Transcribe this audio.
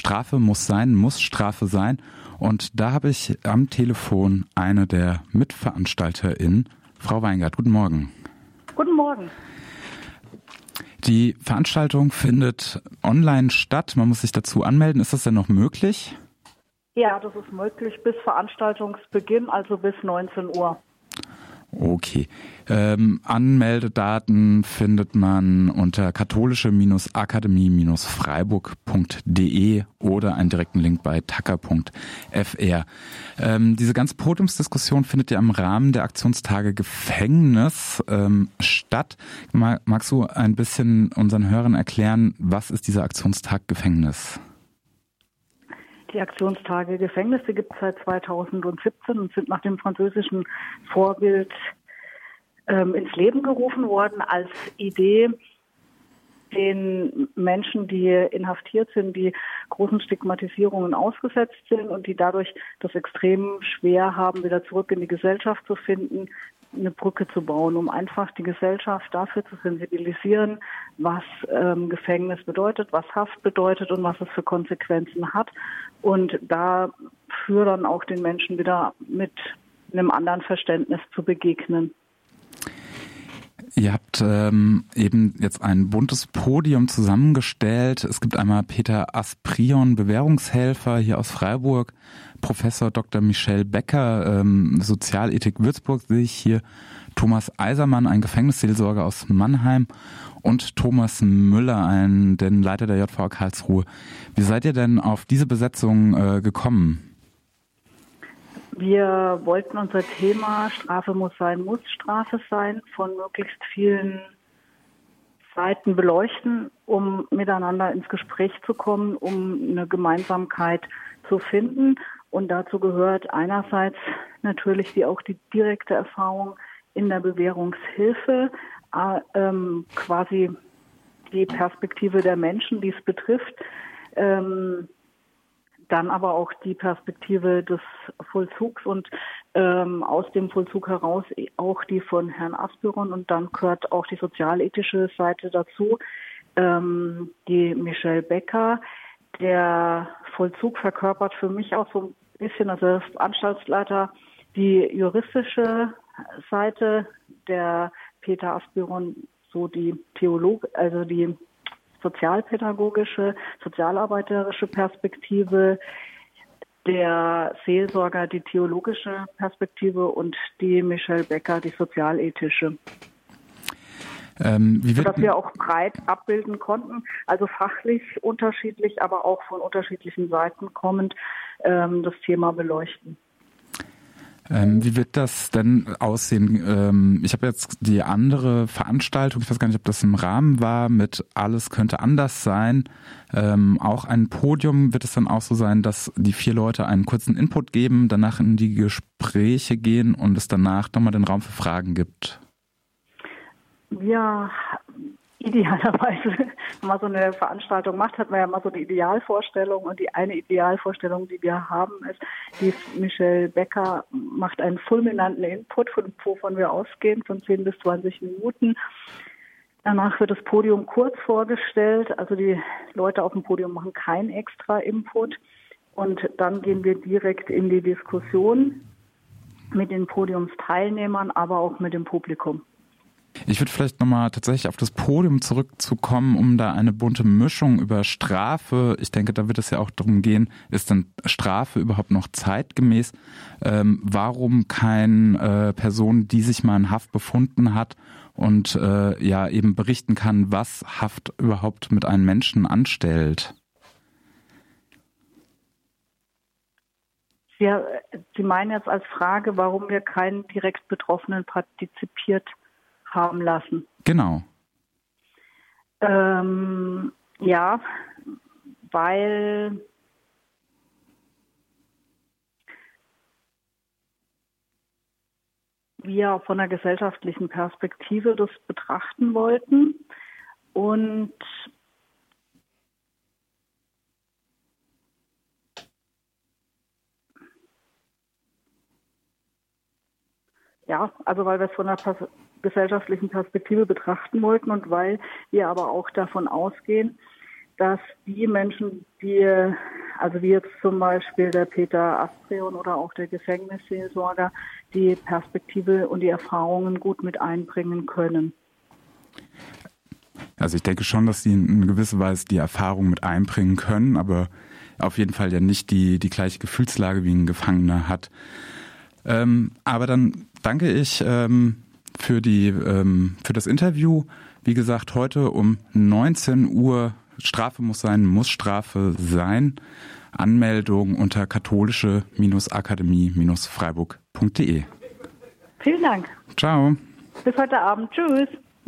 Strafe muss sein, muss Strafe sein. Und da habe ich am Telefon eine der MitveranstalterInnen, Frau Weingart. Guten Morgen. Guten Morgen. Die Veranstaltung findet online statt. Man muss sich dazu anmelden. Ist das denn noch möglich? Ja, das ist möglich bis Veranstaltungsbeginn, also bis 19 Uhr. Okay. Ähm, Anmeldedaten findet man unter katholische-akademie-freiburg.de oder einen direkten Link bei tacker.fr. Ähm, diese ganze Podiumsdiskussion findet ja im Rahmen der Aktionstage Gefängnis ähm, statt. Magst du ein bisschen unseren Hörern erklären, was ist dieser Aktionstag Gefängnis? Die Aktionstage Gefängnisse gibt es seit 2017 und sind nach dem französischen Vorbild ähm, ins Leben gerufen worden als Idee, den Menschen, die inhaftiert sind, die großen Stigmatisierungen ausgesetzt sind und die dadurch das extrem schwer haben, wieder zurück in die Gesellschaft zu finden, eine Brücke zu bauen, um einfach die Gesellschaft dafür zu sensibilisieren, was ähm, Gefängnis bedeutet, was Haft bedeutet und was es für Konsequenzen hat. Und dafür dann auch den Menschen wieder mit einem anderen Verständnis zu begegnen. Ihr habt ähm, eben jetzt ein buntes Podium zusammengestellt. Es gibt einmal Peter Asprion, Bewährungshelfer hier aus Freiburg, Professor Dr. Michel Becker, ähm, Sozialethik Würzburg sehe ich hier, Thomas Eisermann, ein Gefängnisseelsorger aus Mannheim und Thomas Müller, ein, den Leiter der JVA Karlsruhe. Wie seid ihr denn auf diese Besetzung äh, gekommen? Wir wollten unser Thema Strafe muss sein, muss Strafe sein von möglichst vielen Seiten beleuchten, um miteinander ins Gespräch zu kommen, um eine Gemeinsamkeit zu finden. Und dazu gehört einerseits natürlich wie auch die direkte Erfahrung in der Bewährungshilfe, äh, ähm, quasi die Perspektive der Menschen, die es betrifft. Ähm, dann aber auch die Perspektive des Vollzugs und ähm, aus dem Vollzug heraus auch die von Herrn Aspiron und dann gehört auch die sozialethische Seite dazu, ähm, die Michelle Becker. Der Vollzug verkörpert für mich auch so ein bisschen, also als Anstaltsleiter, die juristische Seite, der Peter Aspiron so die Theolog, also die sozialpädagogische, sozialarbeiterische Perspektive, der Seelsorger die theologische Perspektive und die Michelle Becker die sozialethische. Ähm, Sodass wir auch breit abbilden konnten, also fachlich unterschiedlich, aber auch von unterschiedlichen Seiten kommend ähm, das Thema beleuchten. Ähm, wie wird das denn aussehen? Ähm, ich habe jetzt die andere Veranstaltung, ich weiß gar nicht, ob das im Rahmen war, mit Alles könnte anders sein. Ähm, auch ein Podium wird es dann auch so sein, dass die vier Leute einen kurzen Input geben, danach in die Gespräche gehen und es danach nochmal den Raum für Fragen gibt. Wir idealerweise, wenn man so eine Veranstaltung macht, hat man ja immer so eine Idealvorstellung und die eine Idealvorstellung, die wir haben, ist, die Michelle Becker macht einen fulminanten Input, von wovon wir ausgehen, von 10 bis 20 Minuten. Danach wird das Podium kurz vorgestellt, also die Leute auf dem Podium machen keinen extra Input und dann gehen wir direkt in die Diskussion mit den Podiumsteilnehmern, aber auch mit dem Publikum. Ich würde vielleicht nochmal tatsächlich auf das Podium zurückzukommen, um da eine bunte Mischung über Strafe, ich denke, da wird es ja auch darum gehen, ist denn Strafe überhaupt noch zeitgemäß? Ähm, warum keine äh, Person, die sich mal in Haft befunden hat und äh, ja eben berichten kann, was Haft überhaupt mit einem Menschen anstellt? Ja, Sie meinen jetzt als Frage, warum wir keinen direkt Betroffenen partizipiert haben lassen. Genau. Ähm, ja, weil wir von der gesellschaftlichen Perspektive das betrachten wollten und ja, also weil wir es von der gesellschaftlichen Perspektive betrachten wollten und weil wir aber auch davon ausgehen, dass die Menschen, die also wie jetzt zum Beispiel der Peter Astrion oder auch der Gefängnisseelsorger, die Perspektive und die Erfahrungen gut mit einbringen können. Also ich denke schon, dass sie in gewisser Weise die Erfahrung mit einbringen können, aber auf jeden Fall ja nicht die, die gleiche Gefühlslage wie ein Gefangener hat. Ähm, aber dann danke ich ähm, für, die, ähm, für das Interview. Wie gesagt, heute um 19 Uhr Strafe muss sein, muss Strafe sein. Anmeldung unter katholische-akademie-freiburg.de. Vielen Dank. Ciao. Bis heute Abend. Tschüss.